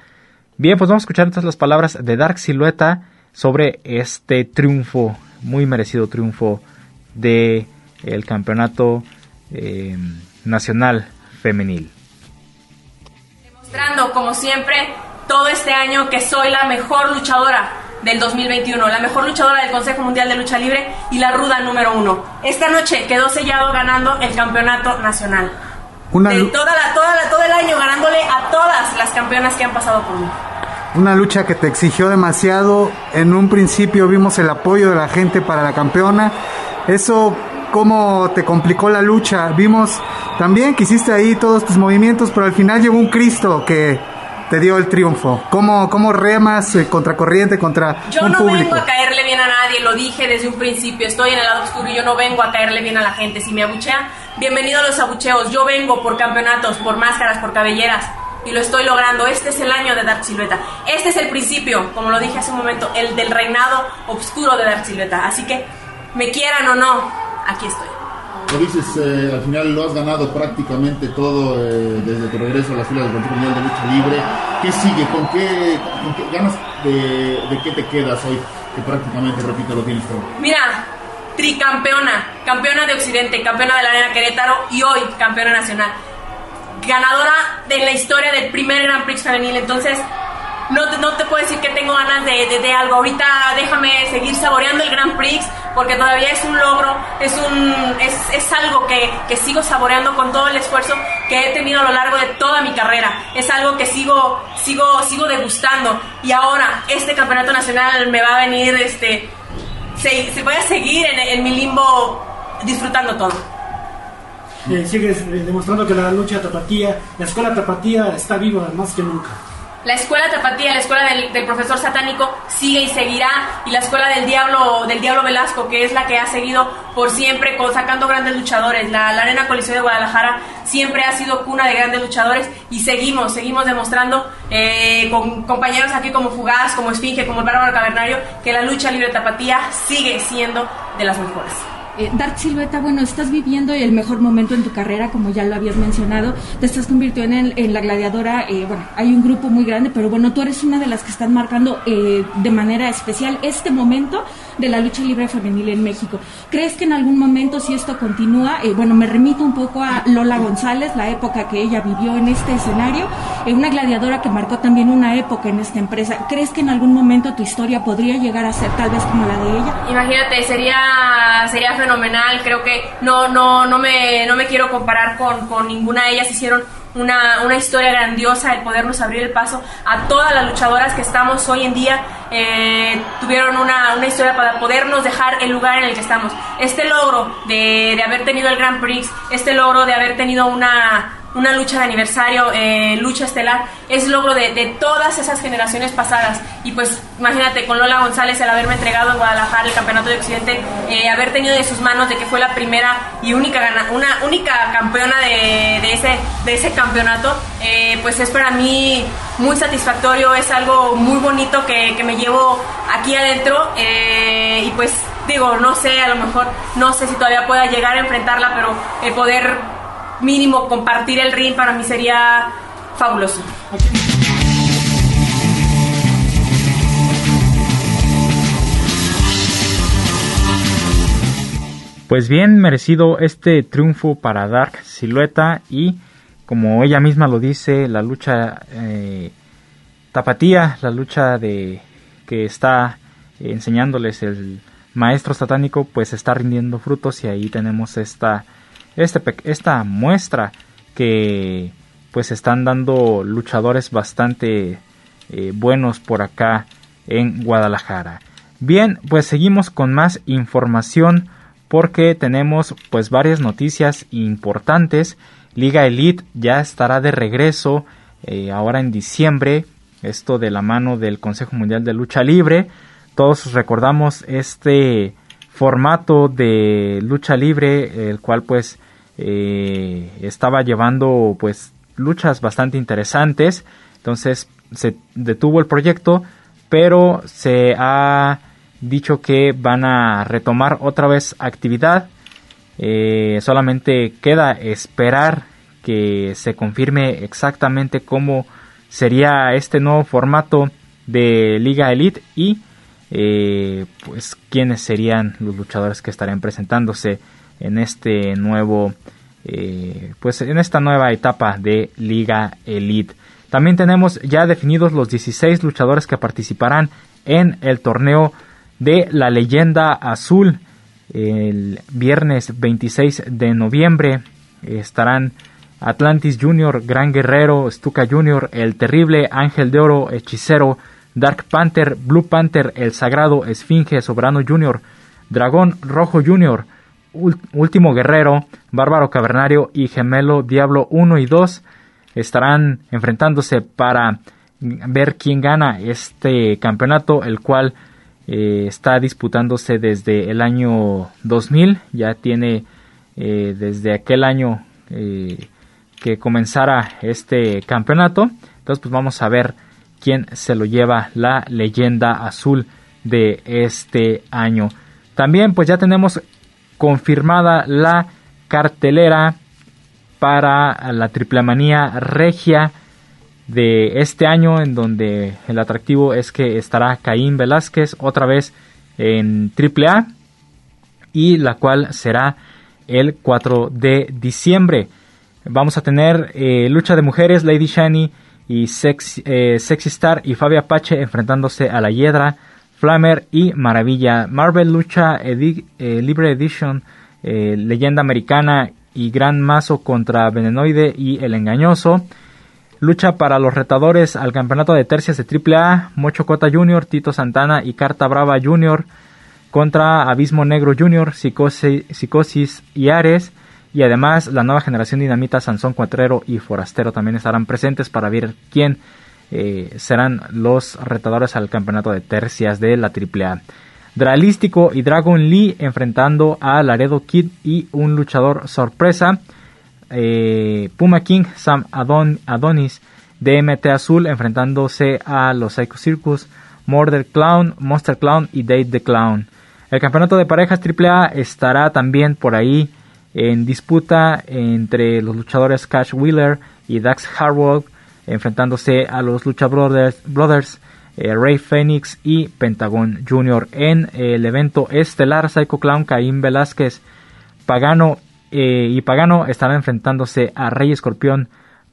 Bien, pues vamos a escuchar entonces las palabras de Dark Silueta sobre este triunfo, muy merecido triunfo de el campeonato eh, nacional femenil. Demostrando, como siempre, todo este año que soy la mejor luchadora del 2021, la mejor luchadora del Consejo Mundial de Lucha Libre y la ruda número uno. Esta noche quedó sellado ganando el campeonato nacional. Una de toda la, toda la- todo el año ganándole a todas las campeonas que han pasado por mí. Una lucha que te exigió demasiado. En un principio vimos el apoyo de la gente para la campeona. Eso, ¿cómo te complicó la lucha? Vimos también que hiciste ahí todos tus movimientos, pero al final llegó un Cristo que te dio el triunfo. ¿Cómo, cómo remas eh, contra corriente, contra Yo un no público? vengo a caerle bien a nadie, lo dije desde un principio, estoy en el lado oscuro y yo no vengo a caerle bien a la gente. Si me abuchean, bienvenido a los abucheos. Yo vengo por campeonatos, por máscaras, por cabelleras y lo estoy logrando. Este es el año de Dark Silueta. Este es el principio, como lo dije hace un momento, el del reinado oscuro de Dark Silueta. Así que, me quieran o no, aquí estoy. Dices, eh, al final lo has ganado prácticamente todo eh, desde tu regreso a las filas del Consejo Mundial de Lucha Libre. ¿Qué sigue? ¿Con qué, con qué ganas de, de qué te quedas hoy? Que prácticamente, repito, lo tienes todo. Mira, tricampeona, campeona de Occidente, campeona de la Arena Querétaro y hoy campeona nacional. Ganadora de la historia del primer Grand Prix femenil. Entonces, no te, no te puedo decir que tengo ganas de, de- algo. Ahorita déjame seguir saboreando el Grand Prix porque todavía es un logro, es, un, es, es algo que, que sigo saboreando con todo el esfuerzo que he tenido a lo largo de toda mi carrera. Es algo que sigo, sigo, sigo degustando. Y ahora, este campeonato nacional me va a venir, este, se, se voy a seguir en, en mi limbo disfrutando todo. Eh, sigues eh, demostrando que la lucha tapatía, la escuela tapatía está viva más que nunca. La escuela tapatía, la escuela del, profesor satánico sigue y seguirá y la escuela del diablo, del diablo Velasco, que es la que ha seguido por siempre con- sacando grandes luchadores. La, la Arena Coliseo de Guadalajara siempre ha sido cuna de grandes luchadores y seguimos, seguimos demostrando eh, con compañeros aquí como Fugaz, como Esfinge, como el Bárbaro Cavernario, que la lucha libre tapatía sigue siendo de las mejores. Eh, Dark Silueta, bueno, estás viviendo el mejor momento en tu carrera, como ya lo habías mencionado. Te estás convirtiendo en, en la gladiadora. eh, bueno, hay un grupo muy grande, pero bueno, tú eres una de las que están marcando eh, de manera especial este momento de la lucha libre femenil en México. ¿Crees que en algún momento, si esto continúa, eh, bueno, me remito un poco a Lola González, la época que ella vivió en este escenario, eh, una gladiadora que marcó también una época en esta empresa. ¿Crees que en algún momento tu historia podría llegar a ser tal vez como la de ella? Imagínate, sería, sería fenomenal. Creo que no, no, no, me, no me quiero comparar con, con ninguna de ellas. Hicieron una, una historia grandiosa el podernos abrir el paso a todas las luchadoras que estamos hoy en día. eh, tuvieron una, una historia para podernos dejar el lugar en el que estamos. Este logro de, de haber tenido el Grand Prix, este logro de haber tenido una, una lucha de aniversario, eh, lucha estelar, es logro de, todas esas generaciones pasadas. Y pues imagínate, con Lola González el haberme entregado en Guadalajara el Campeonato de Occidente, eh, haber tenido de sus manos de que fue la primera y única una única campeona de, de ese, de ese campeonato, eh, pues es para mí muy satisfactorio, es algo muy bonito que, que me llevo aquí adentro eh, y pues digo, no sé, a lo mejor no sé si todavía pueda llegar a enfrentarla, pero el poder mínimo compartir el ring para mí sería fabuloso. Pues bien merecido este triunfo para Dark Silueta y como ella misma lo dice, la lucha eh, tapatía, la lucha de que está enseñándoles el maestro satánico, pues está rindiendo frutos y ahí tenemos esta este, esta muestra que pues están dando luchadores bastante eh, buenos por acá en Guadalajara. Bien, pues seguimos con más información porque tenemos pues varias noticias importantes. Liga Elite ya estará de regreso eh, ahora en diciembre, esto de la mano del Consejo Mundial de Lucha Libre. Todos recordamos este formato de lucha libre, el cual pues eh, estaba llevando pues luchas bastante interesantes. Entonces se detuvo el proyecto, pero se ha dicho que van a retomar otra vez actividad. Eh, solamente queda esperar que se confirme exactamente cómo sería este nuevo formato de Liga Elite y eh, pues quiénes serían los luchadores que estarían presentándose en este nuevo eh, pues en esta nueva etapa de Liga Elite. También tenemos ya definidos los 16 luchadores que participarán en el torneo de la leyenda azul el viernes 26 de noviembre estarán Atlantis Jr., Gran Guerrero, Stuka Jr., El Terrible, Ángel de Oro, Hechicero, Dark Panther, Blue Panther, El Sagrado, Esfinge, Soberano Jr., Dragón Rojo Jr., Último Guerrero, Bárbaro Cavernario y Gemelo Diablo 1 y 2 estarán enfrentándose para ver quién gana este campeonato, el cual eh, está disputándose desde el año 2000, ya tiene eh, desde aquel año eh, que comenzara este campeonato. Entonces, pues vamos a ver quién se lo lleva la leyenda azul de este año. También, pues ya tenemos confirmada la cartelera para la triple manía regia de este año en donde el atractivo es que estará Caín Velázquez otra vez en AAA y la cual será el 4 de diciembre. Vamos a tener eh, lucha de mujeres, Lady Shani y eh, Sexy Star y Fabia Apache enfrentándose a la Hiedra, Flamer y Maravilla. Marvel Lucha eh, Libre Edition, Leyenda Americana y Gran Mazo contra Venenoide y El Engañoso. Lucha para los retadores al campeonato de tercias de AAA, Mocho Cota Jr., Tito Santana y Carta Brava Jr. contra Abismo Negro Jr., Psicosis, y Ares. Y además la nueva generación Dinamita, Sansón Cuatrero y Forastero también estarán presentes para ver quién eh, serán los retadores al campeonato de tercias de la AAA. Dralístico y Dragon Lee enfrentando a Laredo Kid y un luchador sorpresa. Eh, Puma King, Sam Adonis, DMT Azul enfrentándose a los Psycho Circus, Murder Clown, Monster Clown y Date the Clown. El campeonato de parejas AAA estará también por ahí en disputa entre los luchadores Cash Wheeler y Dax Harwood enfrentándose a los Lucha Brothers, Brothers eh, Ray Phoenix y Pentagon Jr. en el evento estelar Psycho Clown, Caín Velázquez, Pagano eh, y Pagano estarán enfrentándose a Rey Escorpión,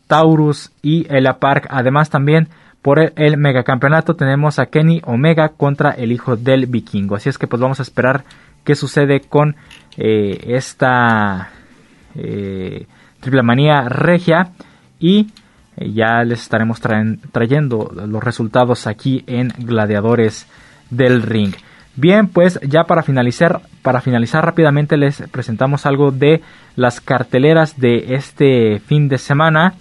Taurus y Ella Park. Además también por el, megacampeonato tenemos a Kenny Omega contra el hijo del vikingo. Así es que pues vamos a esperar qué sucede con eh, esta eh, triple manía regia y ya les estaremos trayendo los resultados aquí en Gladiadores del Ring. Bien, pues ya para finalizar, para finalizar rápidamente les presentamos algo de las carteleras de este fin de semana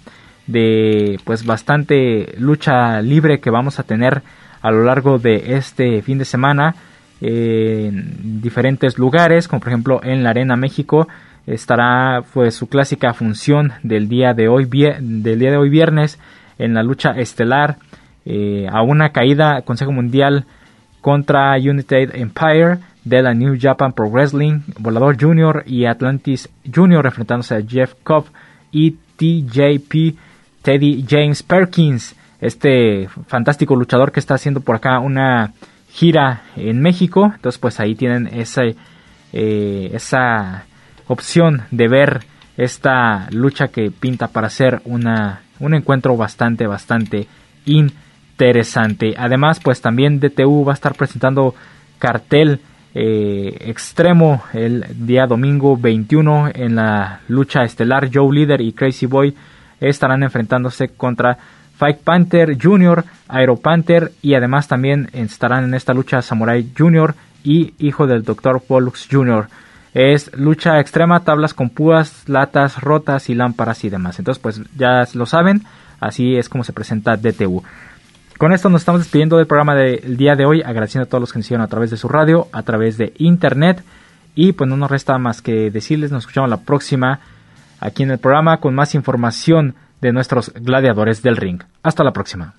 de pues bastante lucha libre que vamos a tener a lo largo de este fin de semana en diferentes lugares, como por ejemplo en la Arena México estará pues su clásica función del día de hoy del día de hoy viernes en la lucha estelar eh, a una caída Consejo Mundial contra United Empire de la New Japan Pro Wrestling, Volador Jr. y Atlantis Jr. enfrentándose a Jeff Cobb y TJP Teddy James Perkins, este fantástico luchador que está haciendo por acá una gira en México. Entonces pues ahí tienen eh, esa opción de ver esta lucha que pinta para ser una, un encuentro bastante, bastante interesante. Además, pues también DTU va a estar presentando cartel eh, extremo el día domingo 21 en la lucha estelar. Joe Leader y Crazy Boy estarán enfrentándose contra Fight Panther Jr., Aero Panther y además también estarán en esta lucha Samurai Jr. y hijo del Dr. Pollux Jr. Es lucha extrema, tablas con púas, latas rotas y lámparas y demás. Entonces, pues ya lo saben, así es como se presenta DTU. Con esto nos estamos despidiendo del programa del día de hoy, agradeciendo a todos los que nos hicieron a través de su radio, a través de internet. Y pues no nos resta más que decirles, nos escuchamos la próxima aquí en el programa con más información de nuestros gladiadores del ring. Hasta la próxima.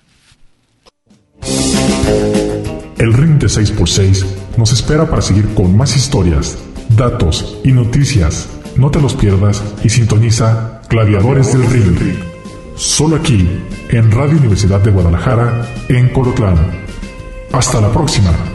El ring de 6x6 nos espera para seguir con más historias, datos y noticias. No te los pierdas y sintoniza Gladiadores del Ring. Solo aquí, en Radio Universidad de Guadalajara, en Colotlán. Hasta la próxima.